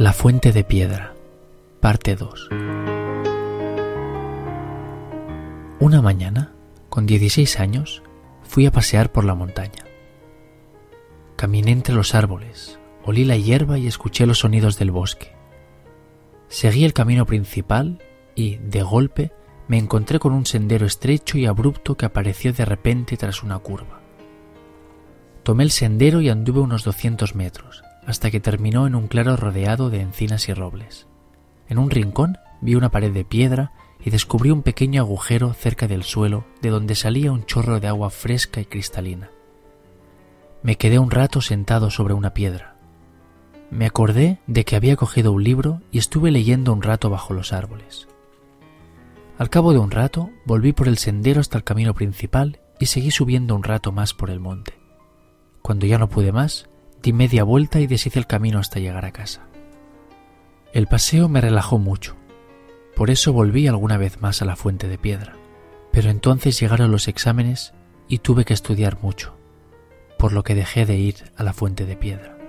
La fuente de piedra, parte 2. Una mañana, con 16 años, fui a pasear por la montaña. Caminé entre los árboles, olí la hierba y escuché los sonidos del bosque. Seguí el camino principal y, de golpe, me encontré con un sendero estrecho y abrupto que apareció de repente tras una curva. Tomé el sendero y anduve unos 200 metros, hasta que terminó en un claro rodeado de encinas y robles. En un rincón vi una pared de piedra y descubrí un pequeño agujero cerca del suelo de donde salía un chorro de agua fresca y cristalina. Me quedé un rato sentado sobre una piedra. Me acordé de que había cogido un libro y estuve leyendo un rato bajo los árboles. Al cabo de un rato volví por el sendero hasta el camino principal y seguí subiendo un rato más por el monte. Cuando ya no pude más, Di media vuelta y deshice el camino hasta llegar a casa. El paseo me relajó mucho. Por eso volví alguna vez más a la fuente de piedra. Pero entonces llegaron los exámenes y tuve que estudiar mucho, por lo que dejé de ir a la fuente de piedra.